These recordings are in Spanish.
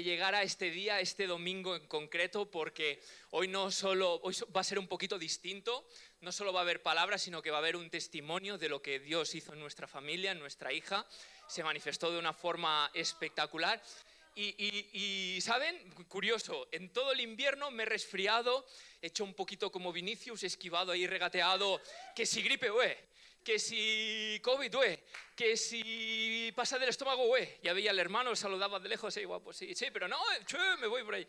llegar a este día, este domingo en concreto, porque hoy no solo hoy va a ser un poquito distinto, no solo va a haber palabras, sino que va a haber un testimonio de lo que Dios hizo en nuestra familia, en nuestra hija, se manifestó de una forma espectacular. Y, ¿saben? Curioso, en todo el invierno me he resfriado, he hecho un poquito como Vinicius, esquivado ahí, regateado, que si gripe, güey, que si COVID, güey, que si pasa del estómago, güey. Ya veía al hermano, saludaba de lejos, sí, guapo, sí, sí, pero no, che, me voy por ahí.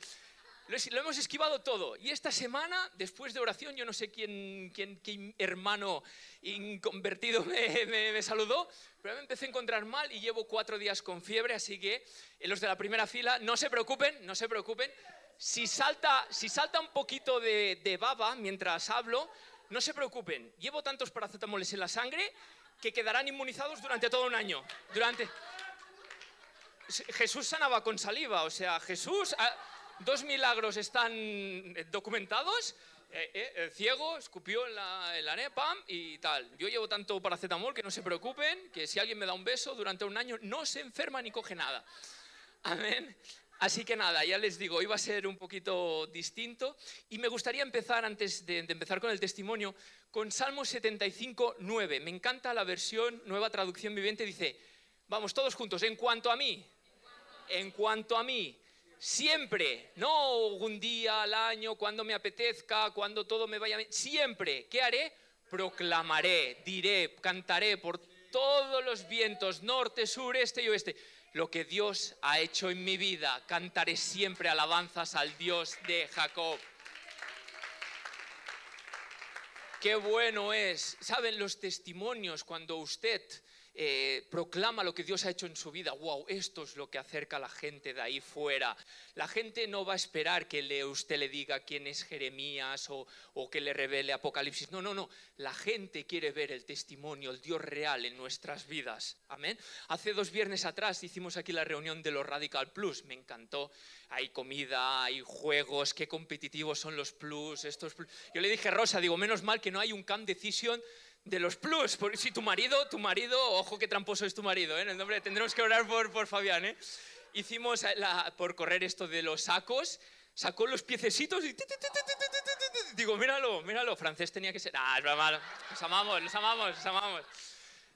Lo, hemos esquivado todo. Y esta semana, después de oración, yo no sé quién, quién, qué hermano inconvertido me, me, saludó, pero me empecé a encontrar mal y llevo cuatro días con fiebre, así que en los de la primera fila, no se preocupen, no se preocupen. Si salta, si salta un poquito de, de baba mientras hablo, no se preocupen. Llevo tantos paracetamoles en la sangre que quedarán inmunizados durante todo un año. Durante... Jesús sanaba con saliva, o sea, Jesús... Ah, dos milagros están eh, documentados. Eh, eh, el ciego escupió en la, en la y tal. Yo llevo tanto paracetamol que no se preocupen, que si alguien me da un beso durante un año no se enferma ni coge nada. Amén. Así que nada, ya les digo, iba a ser un poquito distinto y me gustaría empezar, antes de, de empezar con el testimonio, con Salmo 75, 9. Me encanta la versión, nueva traducción viviente, dice, vamos todos juntos, en cuanto a mí, en cuanto a mí, Siempre, no un día al año, cuando me apetezca, cuando todo me vaya bien. Siempre, ¿qué haré? Proclamaré, diré, cantaré por todos los vientos, norte, sur, este y oeste, lo que Dios ha hecho en mi vida. Cantaré siempre alabanzas al Dios de Jacob. Qué bueno es, saben los testimonios cuando usted eh, proclama lo que Dios ha hecho en su vida. ¡Wow! Esto es lo que acerca a la gente de ahí fuera. La gente no va a esperar que le, usted le diga quién es Jeremías o, que le revele Apocalipsis. No, no, no. La gente quiere ver el testimonio, el Dios real en nuestras vidas. Amén. Hace dos viernes atrás hicimos aquí la reunión de los Radical Plus. Me encantó. Hay comida, hay juegos, qué competitivos son los plus, estos plus. Yo le dije, Rosa, digo, menos mal que no hay un camp decision de los plus. Si tu marido, tu marido, ojo qué tramposo es tu marido, ¿eh? en el nombre tendremos que orar por, por Fabián. ¿eh? Hicimos la, por correr esto de los sacos, sacó los piececitos y digo, míralo, míralo, francés tenía que ser. Ah, es malo. Los amamos, los amamos, los amamos.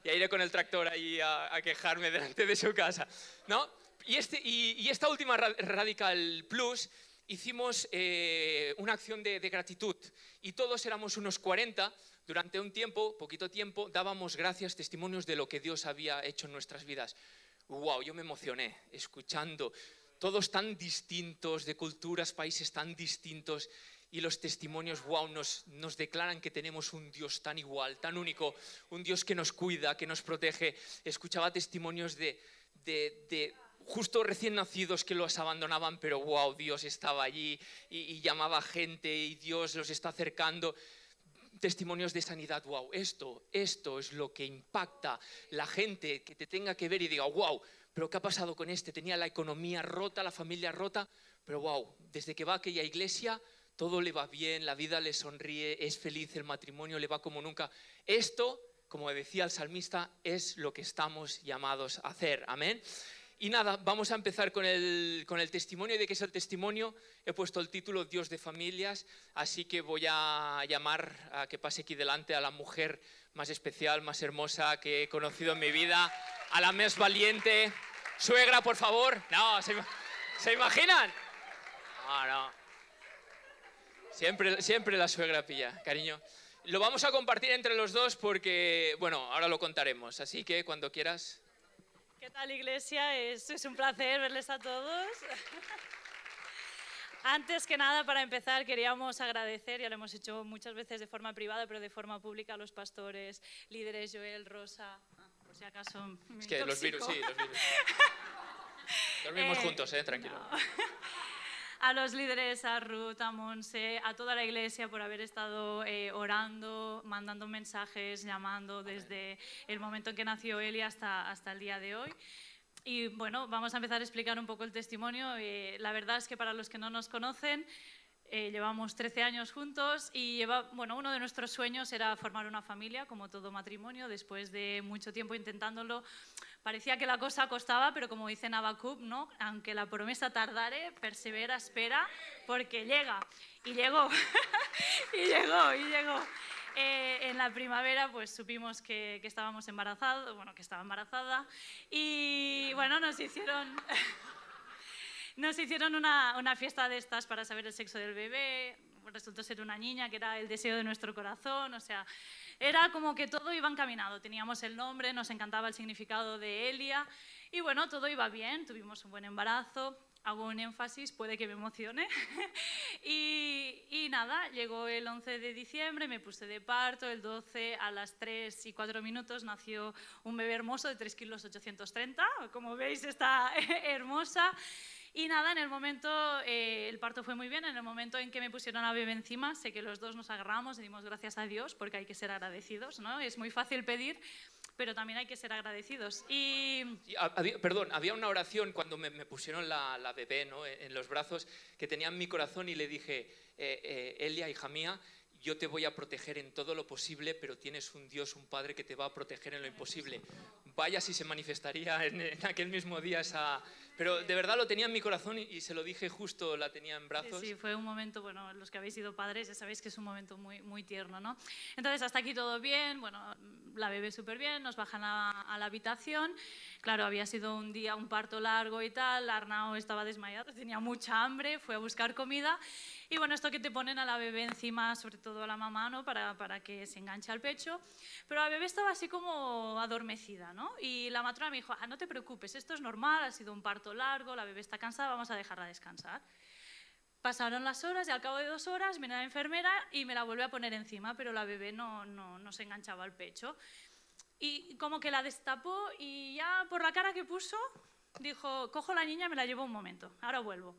Y iré con el tractor ahí a, quejarme delante de su casa, ¿no? Y, este, y, esta última Radical Plus hicimos eh, una acción de, de gratitud y todos éramos unos 40 durante un tiempo, poquito tiempo, dábamos gracias, testimonios de lo que Dios había hecho en nuestras vidas. ¡Wow! Yo me emocioné escuchando. Todos tan distintos, de culturas, países tan distintos, y los testimonios, wow, nos, nos declaran que tenemos un Dios tan igual, tan único, un Dios que nos cuida, que nos protege. Escuchaba testimonios de, de, de justo recién nacidos que los abandonaban, pero wow, Dios estaba allí y, y llamaba gente y Dios los está acercando testimonios de sanidad, wow, esto, esto es lo que impacta la gente que te tenga que ver y diga, wow, pero ¿qué ha pasado con este? Tenía la economía rota, la familia rota, pero wow, desde que va a aquella iglesia todo le va bien, la vida le sonríe, es feliz, el matrimonio le va como nunca. Esto, como decía el salmista, es lo que estamos llamados a hacer. Amén. Y nada, vamos a empezar con el, con el testimonio. ¿De qué es el testimonio? He puesto el título Dios de familias, así que voy a llamar a que pase aquí delante a la mujer más especial, más hermosa que he conocido en mi vida, a la más valiente. Suegra, por favor. No, ¿se, ¿se imaginan? No, no. Siempre, siempre la suegra pilla, cariño. Lo vamos a compartir entre los dos porque, bueno, ahora lo contaremos. Así que cuando quieras. ¿Qué tal, Iglesia? Es, es un placer verles a todos. Antes que nada, para empezar, queríamos agradecer, ya lo hemos hecho muchas veces de forma privada, pero de forma pública, a los pastores, líderes, Joel, Rosa, ah, por si acaso. es que los virus, sí, los virus. Dormimos eh, juntos, eh, tranquilo. A los líderes, a Ruth, a Monse, a toda la iglesia por haber estado eh, orando, mandando mensajes, llamando desde el momento en que nació Eli hasta, hasta el día de hoy. Y bueno, vamos a empezar a explicar un poco el testimonio. Eh, la verdad es que para los que no nos conocen, eh, llevamos 13 años juntos y lleva, bueno, uno de nuestros sueños era formar una familia, como todo matrimonio. Después de mucho tiempo intentándolo, parecía que la cosa costaba, pero como dice Nabakub, ¿no? aunque la promesa tardare, persevera, espera, porque llega. Y llegó, y llegó, y llegó. Eh, en la primavera pues supimos que, que estábamos embarazados, bueno, que estaba embarazada y bueno, nos hicieron... Nos hicieron una, fiesta de estas para saber el sexo del bebé, resultó ser una niña que era el deseo de nuestro corazón, o sea, era como que todo iba encaminado, teníamos el nombre, nos encantaba el significado de Elia y bueno, todo iba bien, tuvimos un buen embarazo, hago un énfasis, puede que me emocione. y, y, nada, llegó el 11 de diciembre, me puse de parto, el 12 a las 3 y 4 minutos nació un bebé hermoso de 3 kilos 830, como veis está hermosa. Y nada, en el momento, eh, el parto fue muy bien, en el momento en que me pusieron a bebé encima, sé que los dos nos agarramos y dimos gracias a Dios, porque hay que ser agradecidos, ¿no? Es muy fácil pedir, pero también hay que ser agradecidos. Y... perdón, había una oración cuando me, pusieron la, la bebé ¿no? en los brazos que tenía en mi corazón y le dije, eh, eh, Elia, hija mía, yo te voy a proteger en todo lo posible, pero tienes un Dios, un Padre que te va a proteger en lo imposible. Vaya si se manifestaría en, en aquel mismo día esa, pero de verdad lo tenía en mi corazón y, se lo dije justo, la tenía en brazos. Sí, sí, fue un momento, bueno, los que habéis sido padres ya sabéis que es un momento muy, muy tierno, ¿no? Entonces, hasta aquí todo bien, bueno, la bebé súper bien, nos bajan a, a, la habitación. Claro, había sido un día, un parto largo y tal, Arnau estaba desmayado, tenía mucha hambre, fue a buscar comida y bueno, esto que te ponen a la bebé encima, sobre todo a la mamá, ¿no? Para, para que se enganche al pecho. Pero la bebé estaba así como adormecida, ¿no? Y la matrona me dijo, ah, no te preocupes, esto es normal, ha sido un parto largo, la bebé está cansada, vamos a dejarla descansar. Pasaron las horas y al cabo de dos horas viene la enfermera y me la vuelve a poner encima, pero la bebé no, no, no se enganchaba al pecho. Y como que la destapó y ya por la cara que puso, dijo, cojo la niña, me la llevo un momento, ahora vuelvo.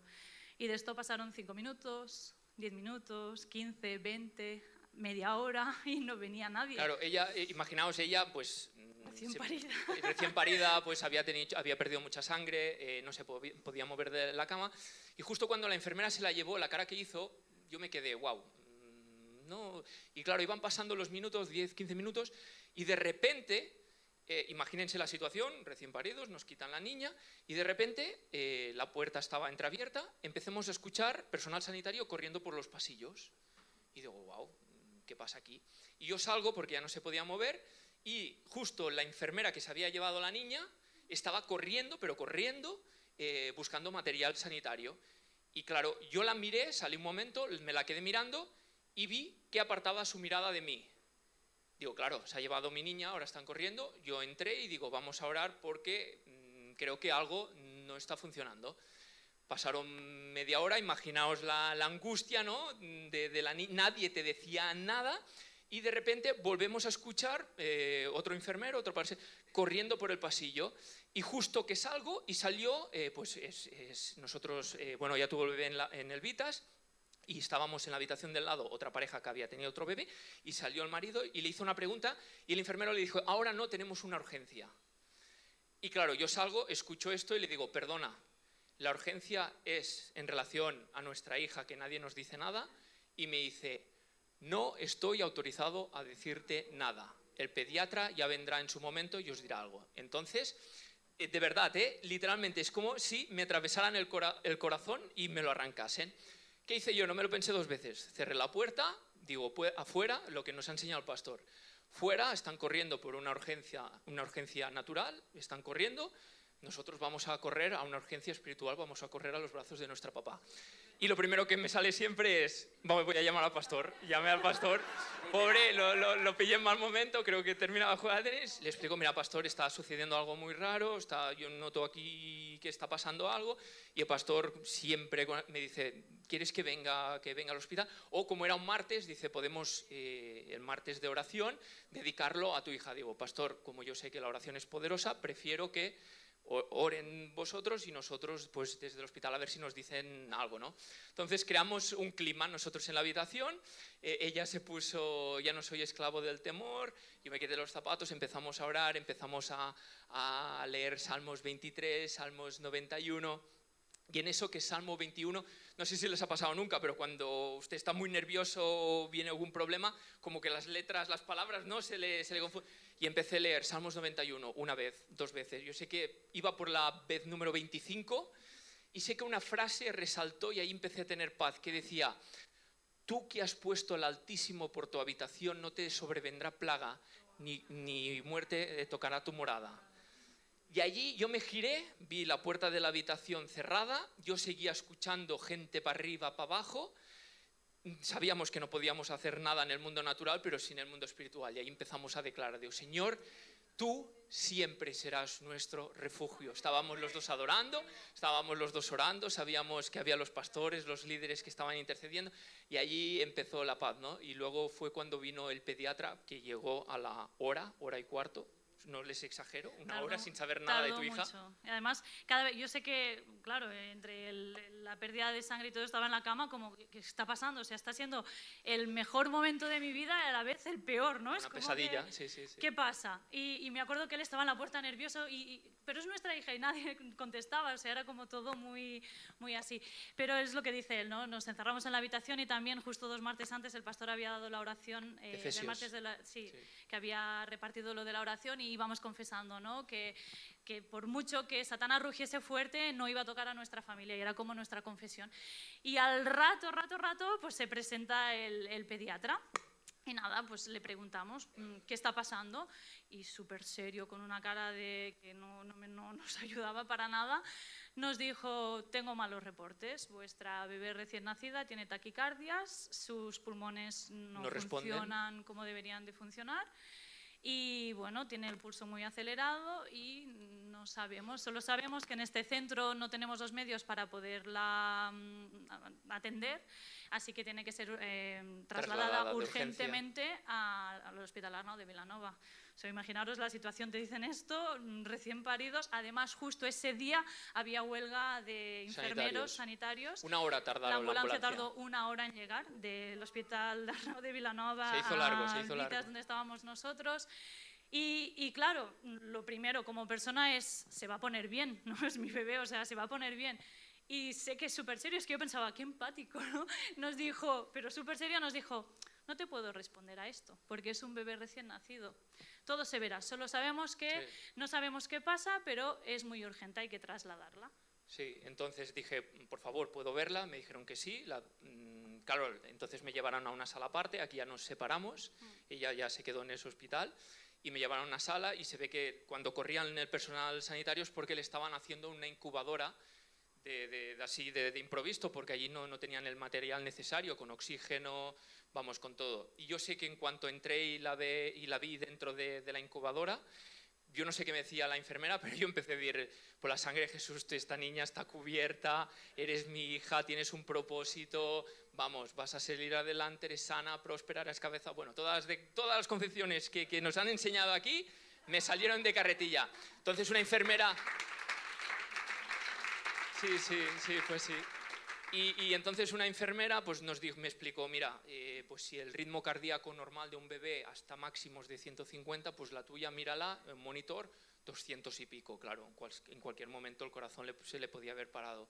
Y de esto pasaron cinco minutos, diez minutos, quince, veinte, media hora y no venía nadie. Claro, ella, eh, imaginaos ella, pues... Mm, recién parida. Recién parida, pues había, tenido, había perdido mucha sangre, eh, no se podía mover de la cama. Y justo cuando la enfermera se la llevó, la cara que hizo, yo me quedé, wow. Mm, no. Y claro, iban pasando los minutos, 10, 15 minutos, y de repente eh, imagínense la situación, recién paridos, nos quitan la niña y de repente eh, la puerta estaba entreabierta, empecemos a escuchar personal sanitario corriendo por los pasillos. Y digo, wow, ¿qué pasa aquí? Y yo salgo porque ya no se podía mover y justo la enfermera que se había llevado a la niña estaba corriendo, pero corriendo, eh, buscando material sanitario. Y claro, yo la miré, salí un momento, me la quedé mirando y vi que apartaba su mirada de mí. Digo, claro, se ha llevado mi niña, ahora están corriendo. Yo entré y digo, vamos a orar porque mm, creo que algo no está funcionando. Pasaron media hora, imaginaos la, angustia, ¿no? Nadie te decía nada y de repente volvemos a escuchar eh, otro enfermero, otro corriendo por el pasillo y justo que salgo y salió, eh, pues es, nosotros, eh, bueno, ya tuvo el bebé en, en el Vitas, y estábamos en la habitación del lado, otra pareja que había tenido otro bebé, y salió el marido y le hizo una pregunta y el enfermero le dijo, ahora no tenemos una urgencia. Y claro, yo salgo, escucho esto y le digo, perdona, la urgencia es en relación a nuestra hija que nadie nos dice nada, y me dice, no estoy autorizado a decirte nada. El pediatra ya vendrá en su momento y os dirá algo. Entonces, eh, de verdad, ¿eh? literalmente es como si me atravesaran el, corazón y me lo arrancasen. ¿Qué hice yo? No me lo pensé dos veces. Cerré la puerta, digo, afuera, lo que nos ha enseñado el pastor. Fuera están corriendo por una urgencia, una urgencia natural, están corriendo. Nosotros vamos a correr a una urgencia espiritual, vamos a correr a los brazos de nuestra papá. Y lo primero que me sale siempre es, voy a llamar al pastor. Llamé al pastor, pobre, lo, lo, pillé en mal momento, creo que terminaba jugar. Le explico, mira, pastor, está sucediendo algo muy raro, está, yo noto aquí que está pasando algo. Y el pastor siempre me dice, ¿quieres que venga, que venga al hospital? O como era un martes, dice, podemos eh, el martes de oración dedicarlo a tu hija. Digo, pastor, como yo sé que la oración es poderosa, prefiero que oren vosotros y nosotros pues desde el hospital a ver si nos dicen algo, ¿no? Entonces creamos un clima nosotros en la habitación, eh, ella se puso, ya no soy esclavo del temor, yo me quedé los zapatos, empezamos a orar, empezamos a, a leer Salmos 23, Salmos 91 Y en eso que Salmo 21, no sé si les ha pasado nunca, pero cuando usted está muy nervioso o viene algún problema, como que las letras, las palabras, ¿no? Se le, se le confunden. Y empecé a leer Salmos 91 una vez, dos veces. Yo sé que iba por la vez número 25 y sé que una frase resaltó y ahí empecé a tener paz, que decía, tú que has puesto al Altísimo por tu habitación, no te sobrevendrá plaga, ni, ni muerte tocará tu morada. Y allí yo me giré, vi la puerta de la habitación cerrada, yo seguía escuchando gente para arriba, para abajo. Sabíamos que no podíamos hacer nada en el mundo natural, pero sí en el mundo espiritual. Y ahí empezamos a declarar, Dios, Señor, tú siempre serás nuestro refugio. Estábamos los dos adorando, estábamos los dos orando, sabíamos que había los pastores, los líderes que estaban intercediendo, y allí empezó la paz, ¿no? Y luego fue cuando vino el pediatra, que llegó a la hora, hora y cuarto, no les exagero, una Tardó- hora sin saber nada de tu hija. mucho. Y además, cada vez, yo sé que, claro, entre el- la pérdida de sangre y todo estaba en la cama, como, ¿qué está pasando? O sea, está siendo el mejor momento de mi vida y a la vez el peor, ¿no? Es Una como pesadilla, que, sí, sí, sí. ¿Qué pasa? Y, y me acuerdo que él estaba en la puerta nervioso, y, y- pero es nuestra hija y nadie contestaba, o sea, era como todo muy, muy así. Pero es lo que dice él, ¿no? Nos encerramos en la habitación y también justo dos martes antes el pastor había dado la oración, eh, del martes de la, sí, Sí. que había repartido lo de la oración y íbamos confesando, ¿no? Que, que por mucho que Satanás rugiese fuerte, no iba a tocar a nuestra familia y era como nuestra confesión. Y al rato, rato, rato, pues se presenta el, el pediatra. Y nada, pues le preguntamos mm, qué está pasando y súper serio, con una cara de que no, no, no nos ayudaba para nada, nos dijo, tengo malos reportes, vuestra bebé recién nacida tiene taquicardias, sus pulmones no, No funcionan como deberían de funcionar y bueno, tiene el pulso muy acelerado y no sabemos, solo sabemos que en este centro no tenemos los medios para poderla mm, atender, así que tiene que ser eh, trasladada, Trasladada urgentemente al Hospital Arnau de Vilanova. O sea, imaginaros la situación, te dicen esto, mm, recién paridos, además justo ese día había huelga de enfermeros sanitarios. Una hora La tardaron la ambulancia ambulancia. tardó una hora en llegar del hospital de Vilanova Se hizo largo, se a hizo Vitas, largo. donde estábamos nosotros. Y, y claro, lo primero como persona es, se va a poner bien, no es mi bebé, o sea, se va a poner bien. Y sé que es súper serio, es que yo pensaba, qué empático, ¿no? Nos dijo, pero súper serio nos dijo, no te puedo responder a esto, porque es un bebé recién nacido. Todo se verá, solo sabemos que Sí. no sabemos qué pasa, pero es muy urgente, hay que trasladarla. Sí, entonces dije, por favor, ¿puedo verla? Me dijeron que sí. La- mm, claro, entonces me llevaron a una sala aparte, aquí ya nos separamos, ella ya se quedó en ese hospital y me llevaron a una sala y se ve que cuando corrían el personal sanitario es porque le estaban haciendo una incubadora de, así de, de improviso, porque allí no, no tenían el material necesario, con oxígeno, vamos, con todo. Y yo sé que en cuanto entré y la, ve- y la vi dentro de, de la incubadora, yo no sé qué me decía la enfermera, pero yo empecé a decir, por la sangre de Jesús, esta niña está cubierta, eres mi hija, tienes un propósito, vamos, vas a salir adelante, eres sana, próspera, eres cabeza. Bueno, todas, todas las concepciones que, que nos han enseñado aquí me salieron de carretilla. Entonces una enfermera... Sí, sí, sí, pues sí. Y, entonces una enfermera pues nos dijo, me explicó, mira, eh, pues si el ritmo cardíaco normal de un bebé hasta máximos de 150, pues la tuya, mírala, en monitor, 200 y pico, claro, en, cual- en cualquier momento el corazón se le podía haber parado.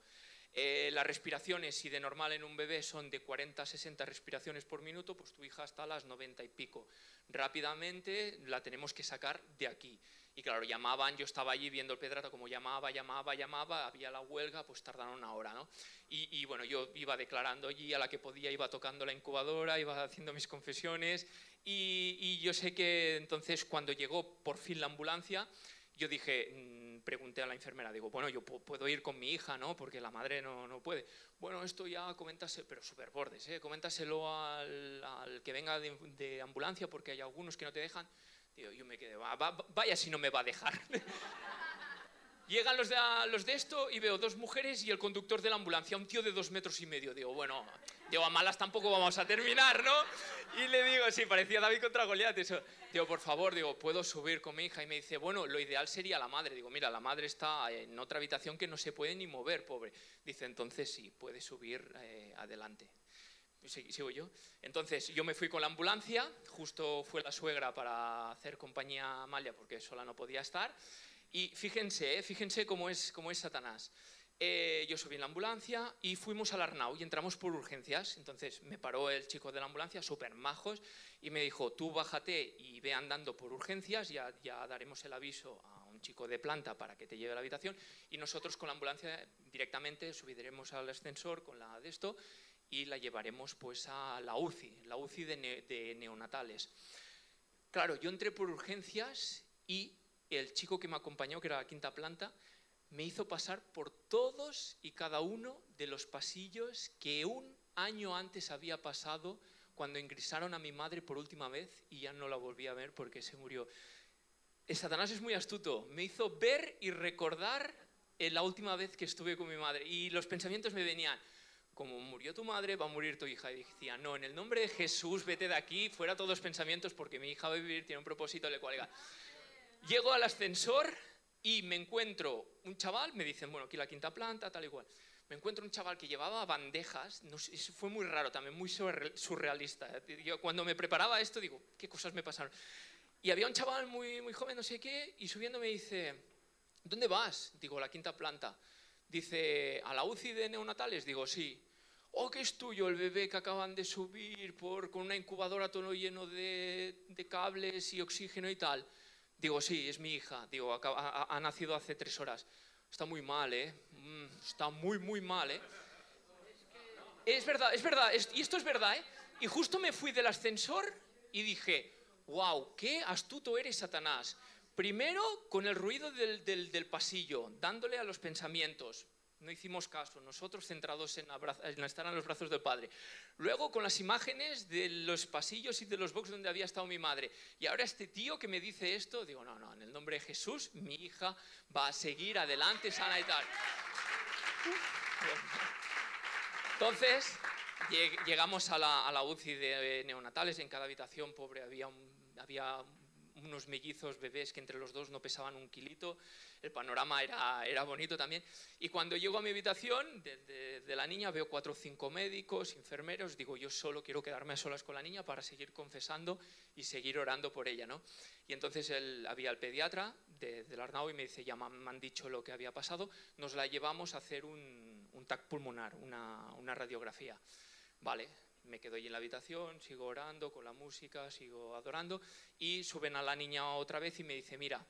Eh, las respiraciones, si de normal en un bebé son de 40 a 60 respiraciones por minuto, pues tu hija está a las 90 y pico. Rápidamente la tenemos que sacar de aquí. Y claro, llamaban, yo estaba allí viendo el pedrata, como llamaba, llamaba, llamaba, había la huelga, pues tardaron una hora, ¿no? Y, y bueno, yo iba declarando allí a la que podía, iba tocando la incubadora, iba haciendo mis confesiones. Y, y yo sé que entonces cuando llegó por fin la ambulancia, yo dije, mm, pregunté a la enfermera, digo, bueno, yo pu- puedo ir con mi hija, ¿no? Porque la madre no, no puede. Bueno, esto ya coméntase, pero súper bordes, ¿eh? Coméntaselo al, al que venga de, de ambulancia porque hay algunos que no te dejan. Digo, yo me quedé, "Va- va- vaya si no me va a dejar. Llegan los de, los de esto y veo dos mujeres y el conductor de la ambulancia, un tío de dos metros y medio. Digo, bueno, digo, a malas tampoco vamos a terminar, ¿no? Y le digo, sí, parecía David contra Goliat. Digo, por favor, digo, ¿puedo subir con mi hija? Y me dice, bueno, lo ideal sería la madre. Digo, mira, la madre está en otra habitación que no se puede ni mover, pobre. Dice, entonces sí, puede subir eh, adelante. Sigo yo. Entonces yo me fui con la ambulancia, justo fue la suegra para hacer compañía a Amalia porque sola no podía estar. Y fíjense, eh, fíjense cómo es, cómo es Satanás. eh, yo subí en la ambulancia y fuimos al Arnau y entramos por urgencias. Entonces me paró el chico de la ambulancia, súper majos, y me dijo, tú bájate y ve andando por urgencias, ya, ya daremos el aviso a un chico de planta para que te lleve a la habitación y nosotros con la ambulancia directamente subiremos al ascensor con la de esto y la llevaremos pues a la UCI, la UCI de, neonatales. Claro, yo entré por urgencias y el chico que me acompañó, que era la quinta planta, me hizo pasar por todos y cada uno de los pasillos que un año antes había pasado cuando ingresaron a mi madre por última vez y ya no la volví a ver porque se murió. Satanás es muy astuto, me hizo ver y recordar la última vez que estuve con mi madre y los pensamientos me venían, como murió tu madre, va a morir tu hija. Y decía, no, en el nombre de Jesús, vete de aquí, fuera todos los pensamientos porque mi hija va a vivir, tiene un propósito, le cuelga. Llego al ascensor y me encuentro un chaval, me dicen, bueno, aquí la quinta planta, tal igual. Me encuentro un chaval que llevaba bandejas, no fue muy raro también, muy surrealista. Yo cuando me preparaba esto digo, ¿qué cosas me pasaron? Y había un chaval muy, muy joven, no sé qué, y subiendo me dice, ¿dónde vas? Digo, la quinta planta. Dice, ¿a la UCI de neonatales? Digo, sí. Oh, que es tuyo el bebé que acaban de subir por, con una incubadora todo lleno de, de cables y oxígeno y tal. Digo, sí, es mi hija. Digo, ha, nacido hace tres horas. Está muy mal, ¿eh? Mm, está muy, muy mal, ¿eh? Es verdad, es verdad. y esto es verdad, ¿eh? Y justo me fui del ascensor y dije, wow, qué astuto eres, Satanás. Primero con el ruido del, del pasillo, dándole a los pensamientos. No hicimos caso, nosotros centrados en, estar en los brazos del Padre. Luego con las imágenes de los pasillos y de los boxes donde había estado mi madre. Y ahora este tío que me dice esto, digo, no, no, en el nombre de Jesús, mi hija va a seguir adelante sana y tal. Entonces, llegamos a la, a la UCI de neonatales. En cada habitación, pobre, había un, había unos mellizos bebés que entre los dos no pesaban un kilito, el panorama era, era bonito también. Y cuando llego a mi habitación de, la niña veo cuatro o cinco médicos, enfermeros, digo yo solo quiero quedarme a solas con la niña para seguir confesando y seguir orando por ella. ¿no? Y entonces él, había el pediatra de, del Arnau y me dice, ya me han dicho lo que había pasado, nos la llevamos a hacer un, un TAC pulmonar, una, una radiografía. Vale, me quedo allí en la habitación, sigo orando con la música, sigo adorando y suben a la niña otra vez y me dice, mira,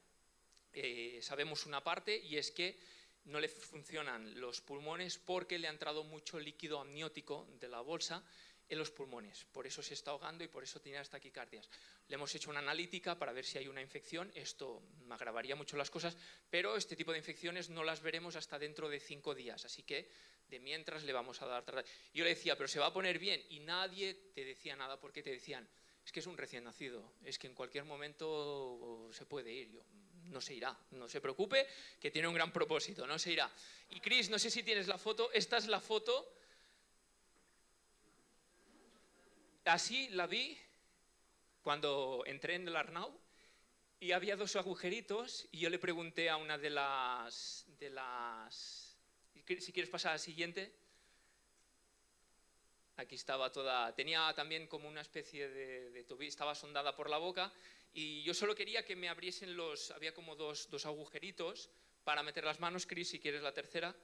eh, sabemos una parte y es que no le funcionan los pulmones porque le ha entrado mucho líquido amniótico de la bolsa en los pulmones. Por eso se está ahogando y por eso tiene las taquicardias. Le hemos hecho una analítica para ver si hay una infección. Esto agravaría mucho las cosas, pero este tipo de infecciones no las veremos hasta dentro de cinco días. Así que de mientras le vamos a dar Yo le decía, pero se va a poner bien. Y nadie te decía nada porque te decían, es que es un recién nacido, es que en cualquier momento se puede ir. Yo, no se irá, no se preocupe, que tiene un gran propósito, no se irá. Y Chris, no sé si tienes la foto, esta es la foto Así la vi cuando entré en el Arnau y había dos agujeritos y yo le pregunté a una de las... De las si quieres pasar a la siguiente. Aquí estaba toda... Tenía también como una especie de, de estaba sondada por la boca y yo solo quería que me abriesen los... Había como dos, dos agujeritos para meter las manos, Chris, si quieres la tercera.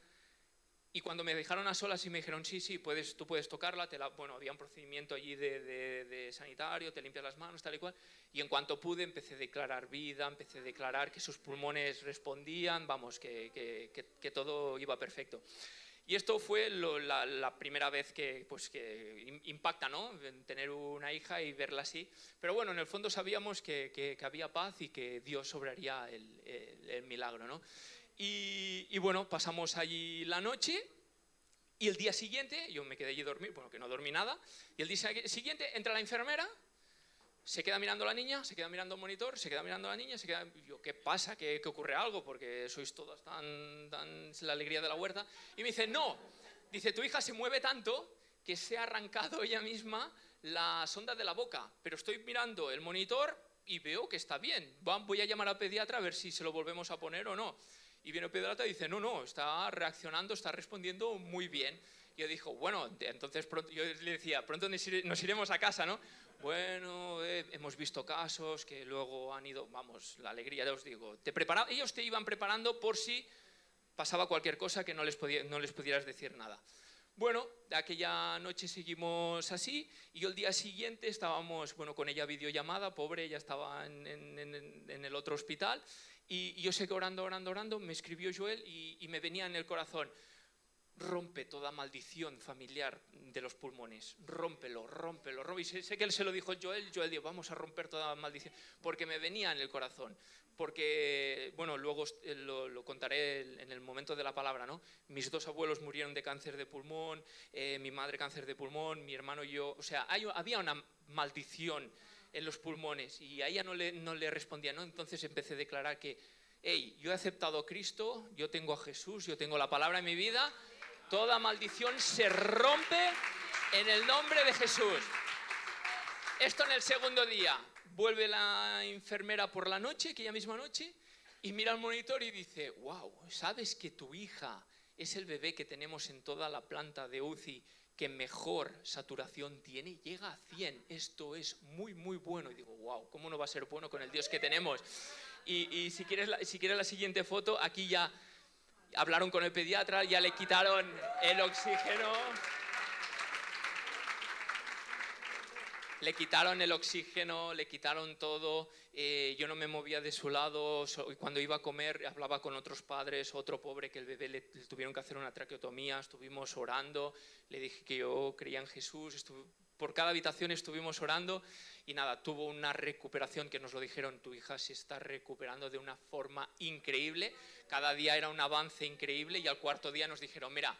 Y cuando me dejaron a solas y me dijeron, sí, sí, puedes, tú puedes tocarla, te la, bueno, había un procedimiento allí de, sanitario, te limpias las manos, tal y cual. Y en cuanto pude empecé a declarar vida, empecé a declarar que sus pulmones respondían, vamos, que, que, que, todo iba perfecto. Y esto fue la, primera vez que, pues, que impacta, ¿no? Tener una hija y verla así. Pero bueno, en el fondo sabíamos que, había paz y que Dios sobraría el, el, el milagro, ¿no? Y, bueno, pasamos allí la noche y el día siguiente, yo me quedé allí a dormir, bueno, que no dormí nada, y el día siguiente entra la enfermera, se queda mirando a la niña, se queda mirando el monitor, se queda mirando a la niña, se queda, yo, ¿qué pasa? ¿Qué, ocurre algo? Porque sois todas tan, tan la alegría de la huerta. Y me dice, no, dice, tu hija se mueve tanto que se ha arrancado ella misma la sonda de la boca, pero estoy mirando el monitor y veo que está bien. Voy a llamar al pediatra a ver si se lo volvemos a poner o no. Y viene Pedrata y dice, no, no, está reaccionando, está respondiendo muy bien. Yo dijo, bueno, entonces pronto, yo le decía, pronto nos iremos a casa, ¿no? Bueno, eh, hemos visto casos que luego han ido, vamos, la alegría, ya os digo, te preparaba, ellos te iban preparando por si pasaba cualquier cosa que no les, podía, no les pudieras decir nada. Bueno, aquella noche seguimos así y el día siguiente estábamos, bueno, con ella videollamada, pobre, ella estaba en, en, el otro hospital y, yo sé que orando, orando, orando, me escribió Joel y, y me venía en el corazón, rompe toda maldición familiar de los pulmones, rómpelo, rómpelo, rómpelo. Y sé, que él se lo dijo Joel, Joel dijo, vamos a romper toda maldición, porque me venía en el corazón, porque, bueno, luego eh, lo, contaré en el momento de la palabra, ¿no? Mis dos abuelos murieron de cáncer de pulmón, eh, mi madre cáncer de pulmón, mi hermano yo, o sea, había una maldición en los pulmones y a ella no le, no le respondía, ¿no? Entonces empecé a declarar que, hey, yo he aceptado a Cristo, yo tengo a Jesús, yo tengo la palabra en mi vida, Toda maldición se rompe en el nombre de Jesús. Esto en el segundo día. Vuelve la enfermera por la noche, aquella misma noche, y mira al monitor y dice, wow, ¿sabes que tu hija es el bebé que tenemos en toda la planta de UCI que mejor saturación tiene? Llega a 100. Esto es muy, muy bueno. Y digo, wow, ¿cómo no va a ser bueno con el Dios que tenemos? Y, si, quieres si quieres la siguiente foto, aquí ya hablaron con el pediatra, ya le quitaron el oxígeno. Le quitaron el oxígeno, le quitaron todo. Eh, yo no me movía de su lado. Cuando iba a comer, hablaba con otros padres. Otro pobre que el bebé le, tuvieron que hacer una traqueotomía. Estuvimos orando. Le dije que yo creía en Jesús. por cada habitación estuvimos orando y nada, tuvo una recuperación que nos lo dijeron, tu hija se está recuperando de una forma increíble, cada día era un avance increíble y al cuarto día nos dijeron, mira,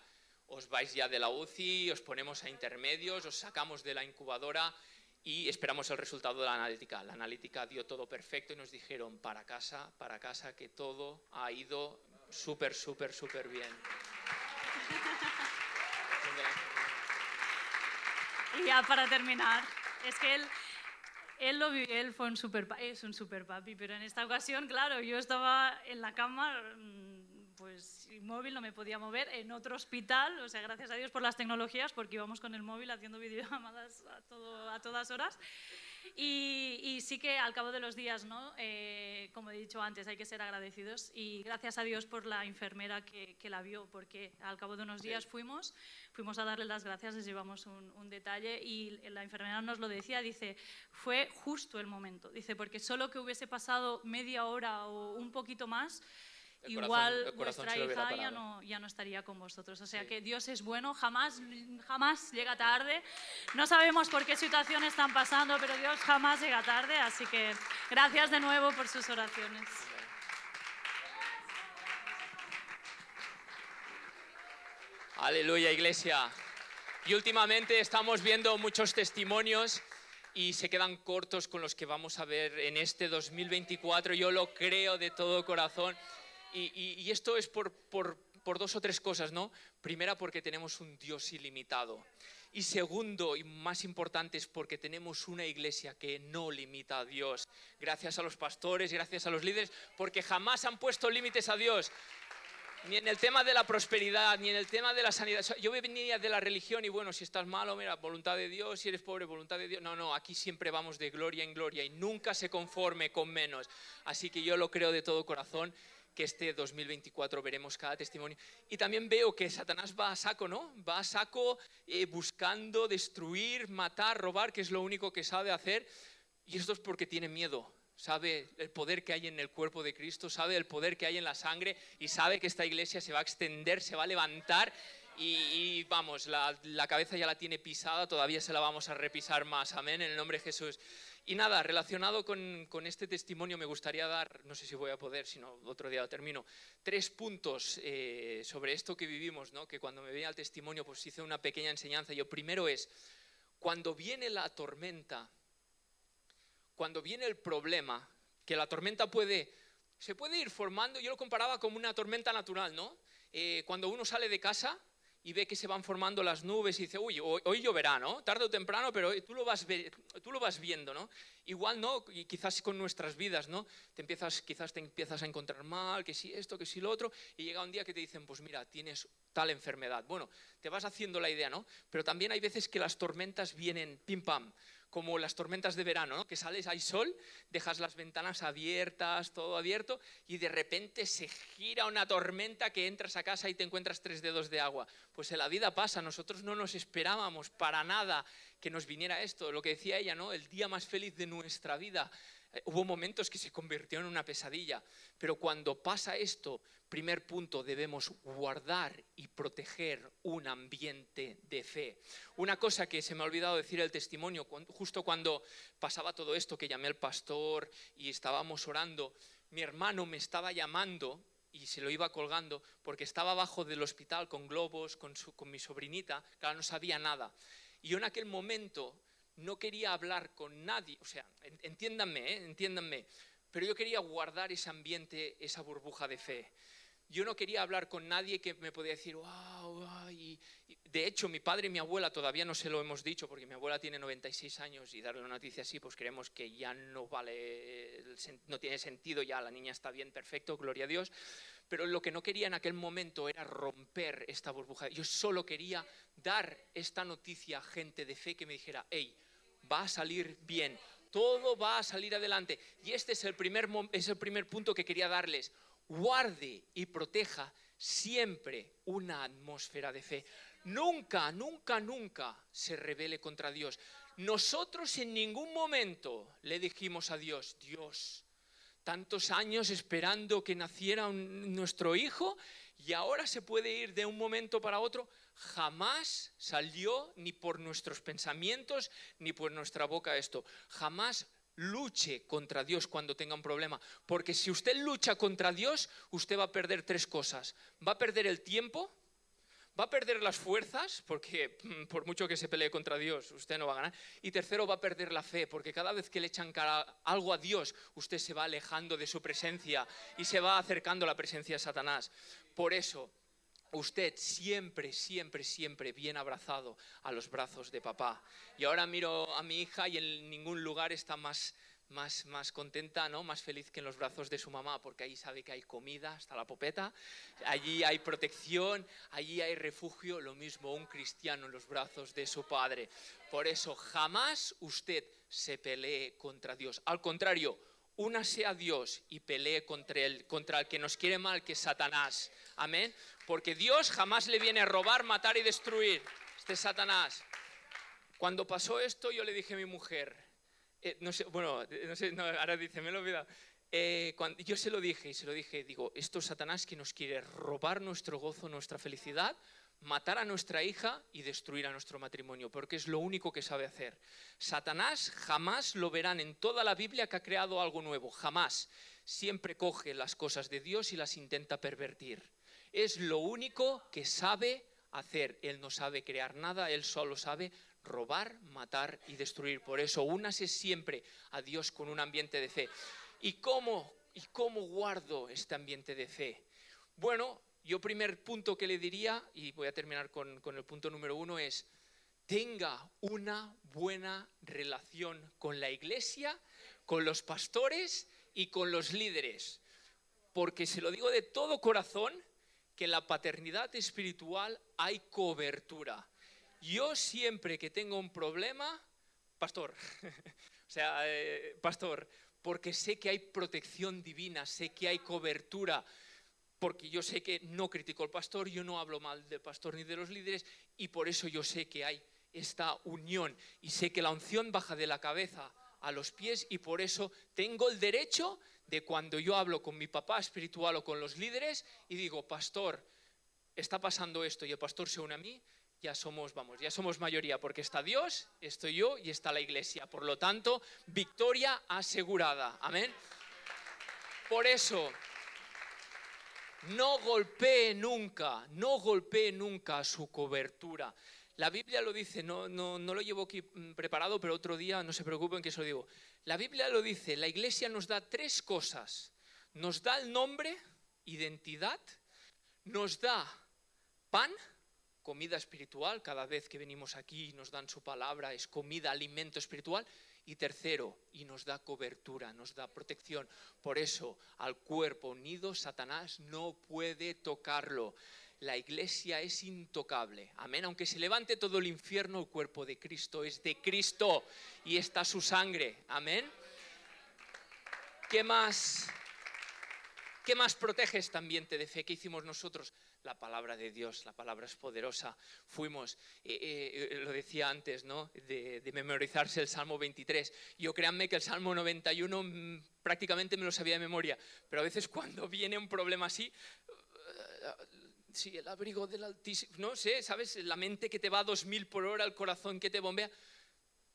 os vais ya de la UCI, os ponemos a intermedios, os sacamos de la incubadora y esperamos el resultado de la analítica. La analítica dio todo perfecto y nos dijeron, para casa, para casa, que todo ha ido súper, súper, súper bien. Y ya para terminar, es que él él, lo, él fue un super, es un super papi, pero en esta ocasión, claro, yo estaba en la cama, mm, pues móvil, no me podía mover, en otro hospital, o sea, gracias a Dios por las tecnologías, porque íbamos con el móvil haciendo videollamadas a, todo, a todas horas. Y, sí que al cabo de los días, ¿no? Eh, como he dicho antes, hay que ser agradecidos y gracias a Dios por la enfermera que, que la vio, porque al cabo de unos días fuimos, fuimos a darle las gracias, les llevamos un, un, detalle y la enfermera nos lo decía, dice, fue justo el momento, dice, porque solo que hubiese pasado media hora o un poquito más, igual vuestra hija ya no, ya no estaría con vosotros. O sea que Dios es bueno, jamás, jamás llega tarde. No sabemos por qué situación están pasando, pero Dios jamás llega tarde. Así que gracias de nuevo por sus oraciones. Aleluya, iglesia. Y últimamente estamos viendo muchos testimonios y se quedan cortos con los que vamos a ver en este 2024. Yo lo creo de todo corazón. Y, esto es por, dos o tres cosas, ¿no? Primera, porque tenemos un Dios ilimitado. Y segundo, y más importante, es porque tenemos una iglesia que no limita a Dios. Gracias a los pastores, gracias a los líderes, porque jamás han puesto límites a Dios. Ni en el tema de la prosperidad, ni en el tema de la sanidad. Yo venía de la religión y bueno, si estás malo, mira, voluntad de Dios, si eres pobre, voluntad de Dios. No, no, aquí siempre vamos de gloria en gloria y nunca se conforme con menos. Así que yo lo creo de todo corazón que este 2024 veremos cada testimonio. Y también veo que Satanás va a saco, ¿no? Va a saco eh, buscando destruir, matar, robar, que es lo único que sabe hacer. Y esto es porque tiene miedo. Sabe el poder que hay en el cuerpo de Cristo, sabe el poder que hay en la sangre y sabe que esta iglesia se va a extender, se va a levantar y, vamos, la, la, cabeza ya la tiene pisada, todavía se la vamos a repisar más. Amén, en el nombre de Jesús. Y nada, relacionado con, este testimonio me gustaría dar, no sé si voy a poder, si no, otro día lo termino, tres puntos eh, sobre esto que vivimos, ¿no? que cuando me veía el testimonio pues hice una pequeña enseñanza. Yo primero es, cuando viene la tormenta, cuando viene el problema, que la tormenta puede, se puede ir formando, yo lo comparaba como una tormenta natural, ¿no? Eh, cuando uno sale de casa, y ve que se van formando las nubes y dice, uy, hoy, lloverá, ¿no? Tarde o temprano, pero tú lo vas, tú lo vas viendo, ¿no? Igual, ¿no? Y quizás con nuestras vidas, ¿no? Te empiezas, quizás te empiezas a encontrar mal, que si esto, que si lo otro, y llega un día que te dicen, pues mira, tienes tal enfermedad. Bueno, te vas haciendo la idea, ¿no? Pero también hay veces que las tormentas vienen pim pam, como las tormentas de verano, ¿no? que sales, hay sol, dejas las ventanas abiertas, todo abierto, y de repente se gira una tormenta que entras a casa y te encuentras tres dedos de agua. Pues en la vida pasa, nosotros no nos esperábamos para nada que nos viniera esto, lo que decía ella, ¿no? el día más feliz de nuestra vida. Eh, hubo momentos que se convirtió en una pesadilla, pero cuando pasa esto, primer punto, debemos guardar y proteger un ambiente de fe. Una cosa que se me ha olvidado decir el testimonio, justo cuando pasaba todo esto, que llamé al pastor y estábamos orando, mi hermano me estaba llamando y se lo iba colgando porque estaba abajo del hospital con globos, con, con mi sobrinita, claro, no sabía nada. Y yo en aquel momento no quería hablar con nadie, o sea, entiéndanme, ¿eh? pero yo quería guardar ese ambiente, esa burbuja de fe yo no quería hablar con nadie que me podía decir, wow, de hecho, mi padre y mi abuela todavía no se lo hemos dicho, porque mi abuela tiene 96 años y darle una noticia así, pues creemos que ya no vale, no tiene sentido, ya la niña está bien, perfecto, gloria a Dios. Pero lo que no quería en aquel momento era romper esta burbuja. Yo solo quería dar esta noticia a gente de fe que me dijera, hey, va a salir bien, todo va a salir adelante. Y este es el primer, es el primer punto que quería darles guarde y proteja siempre una atmósfera de fe. Nunca, nunca, nunca se revele contra Dios. Nosotros en ningún momento le dijimos a Dios, Dios, tantos años esperando que naciera nuestro hijo y ahora se puede ir de un momento para otro. Jamás salió ni por nuestros pensamientos ni por nuestra boca esto. Jamás luche contra Dios cuando tenga un problema. Porque si usted lucha contra Dios, usted va a perder tres cosas. Va a perder el tiempo, va a perder las fuerzas, porque mm, por mucho que se pelee contra Dios, usted no va a ganar. Y tercero, va a perder la fe, porque cada vez que le echan algo a Dios, usted se va alejando de su presencia y se va acercando a la presencia de Satanás. Por eso, usted siempre, siempre, siempre bien abrazado a los brazos de papá. Y ahora miro a mi hija y en ningún lugar está más, más, más contenta, ¿no? más feliz que en los brazos de su mamá, porque ahí sabe que hay comida hasta la popeta, allí hay protección, allí hay refugio, lo mismo un cristiano en los brazos de su padre. Por eso jamás usted se pelee contra Dios. Al contrario, únase a Dios y pelee contra el, contra el que nos quiere mal, que es Satanás. Amén. Porque Dios jamás le viene a robar, matar y destruir. Este es Satanás. Cuando pasó esto, yo le dije a mi mujer, eh, no sé, bueno, no sé, ahora dice, me lo he. Eh, cuando, yo se lo dije y se lo dije, digo, esto es Satanás que nos quiere robar nuestro gozo, nuestra felicidad, matar a nuestra hija y destruir a nuestro matrimonio, porque es lo único que sabe hacer. Satanás jamás lo verán en toda la Biblia que ha creado algo nuevo, jamás. Siempre coge las cosas de Dios y las intenta pervertir. Es lo único que sabe hacer. Él no sabe crear nada, él solo sabe robar, matar y destruir. Por eso, únase siempre a Dios con un ambiente de fe. ¿Y cómo, y cómo guardo este ambiente de fe? Bueno, yo primer punto que le diría, y voy a terminar con, con el punto número uno, es tenga una buena relación con la iglesia, con los pastores y con los líderes. Porque se lo digo de todo corazón, que en la paternidad espiritual hay cobertura. Yo siempre que tengo un problema, pastor, o sea, eh, pastor, porque sé que hay protección divina, sé que hay cobertura, porque yo sé que no critico al pastor, yo no hablo mal del pastor ni de los líderes, y por eso yo sé que hay esta unión, y sé que la unción baja de la cabeza a los pies, y por eso tengo el derecho de cuando yo hablo con mi papá espiritual o con los líderes y digo, pastor, está pasando esto y el pastor se une a mí, ya somos, vamos, ya somos mayoría porque está Dios, estoy yo y está la iglesia. Por lo tanto, victoria asegurada. Amén. Por eso, no golpee nunca, no golpee nunca su cobertura. La Biblia lo dice, no, no, no lo llevo aquí mm, preparado, pero otro día no se preocupen que eso lo digo. La Biblia lo dice, la iglesia nos da tres cosas. Nos da el nombre, identidad, nos da pan, comida espiritual, cada vez que venimos aquí y nos dan su palabra es comida, alimento espiritual, y tercero, y nos da cobertura, nos da protección. Por eso al cuerpo unido Satanás no puede tocarlo. la iglesia es intocable. Amén. Aunque se levante todo el infierno, el cuerpo de Cristo es de Cristo y está su sangre. Amén. ¿Qué más? ¿Qué más protege este ambiente de fe? ¿Qué hicimos nosotros? La palabra de Dios, la palabra es poderosa. Fuimos, eh, eh, lo decía antes, ¿no? De, memorizarse el Salmo 23. Yo créanme que el Salmo 91 mm, prácticamente me lo sabía de memoria, pero a veces cuando viene un problema así, sí, el abrigo del Altísimo, no sé, ¿sabes? La mente que te va a 2000 por hora, el corazón que te bombea.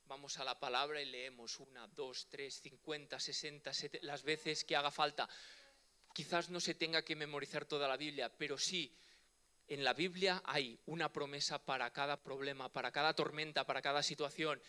Vamos a la palabra y leemos una, dos, tres, cincuenta, sesenta, las veces que haga falta. Quizás no se tenga que memorizar toda la Biblia, pero sí, en la Biblia hay una promesa para cada problema, para cada tormenta, para cada situación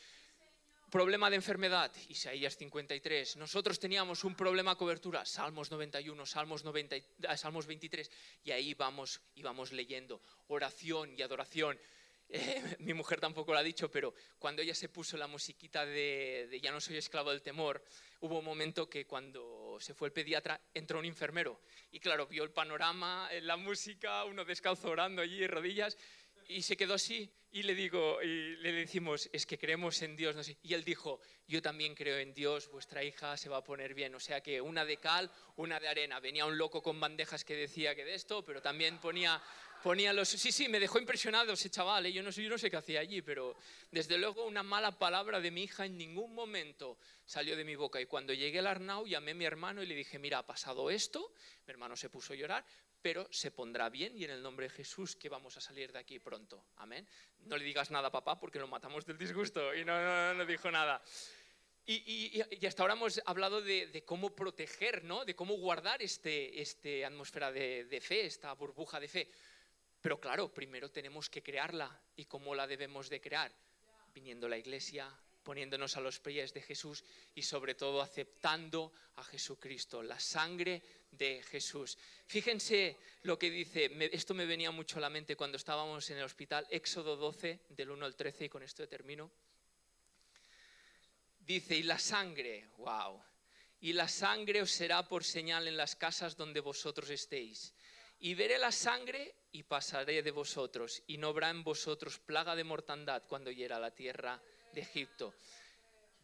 problema de enfermedad, Isaías 53. Nosotros teníamos un problema cobertura, Salmos 91, Salmos, 90, ah, Salmos 23, y ahí vamos, íbamos leyendo oración y adoración. Eh, mi mujer tampoco lo ha dicho, pero cuando ella se puso la musiquita de, Ya no soy esclavo del temor, hubo un momento que cuando se fue el pediatra entró un enfermero. Y claro, vio el panorama, la música, uno descalzo orando allí, rodillas, y se quedó así y le digo y le decimos es que creemos en Dios no sé. y él dijo yo también creo en Dios vuestra hija se va a poner bien o sea que una de cal una de arena venía un loco con bandejas que decía que de esto pero también ponía ponía los sí sí me dejó impresionado ese chaval ¿eh? yo no sé yo no sé qué hacía allí pero desde luego una mala palabra de mi hija en ningún momento salió de mi boca y cuando llegué al Arnau llamé a mi hermano y le dije mira ha pasado esto mi hermano se puso a llorar pero se pondrá bien y en el nombre de Jesús que vamos a salir de aquí pronto. Amén. No le digas nada, papá, porque lo matamos del disgusto y no, no, dijo nada. Y, hasta ahora hemos hablado de, cómo proteger, ¿no? de cómo guardar este, este atmósfera de, de fe, esta burbuja de fe. Pero claro, primero tenemos que crearla. ¿Y cómo la debemos de crear? Viniendo a la iglesia, poniéndonos a los pies de Jesús y sobre todo aceptando a Jesucristo, la sangre de Jesús. Fíjense lo que dice, esto me venía mucho a la mente cuando estábamos en el hospital, Éxodo 12, del 1 al 13, y con esto termino. Dice, y la sangre, wow, y la sangre os será por señal en las casas donde vosotros estéis. Y veré la sangre y pasaré de vosotros, y no habrá en vosotros plaga de mortandad cuando hiera la tierra de Egipto.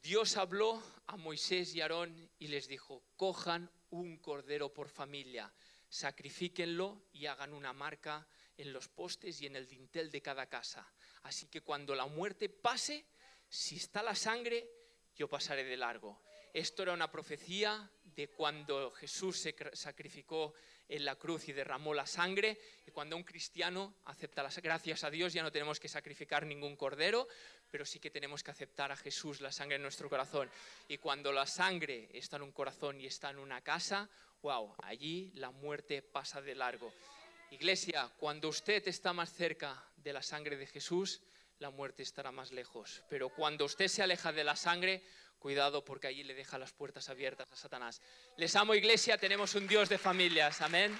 Dios habló a Moisés y Aarón y les dijo, cojan un cordero por familia, sacrifíquenlo y hagan una marca en los postes y en el dintel de cada casa. Así que cuando la muerte pase, si está la sangre, yo pasaré de largo. Esto era una profecía de cuando Jesús se sacrificó en la cruz y derramó la sangre. Y cuando un cristiano acepta las gracias a Dios, ya no tenemos que sacrificar ningún cordero, pero sí que tenemos que aceptar a Jesús, la sangre en nuestro corazón. Y cuando la sangre está en un corazón y está en una casa, wow, allí la muerte pasa de largo. Iglesia, cuando usted está más cerca de la sangre de Jesús, la muerte estará más lejos. Pero cuando usted se aleja de la sangre, cuidado porque allí le deja las puertas abiertas a Satanás. Les amo iglesia, tenemos un Dios de familias. Amén.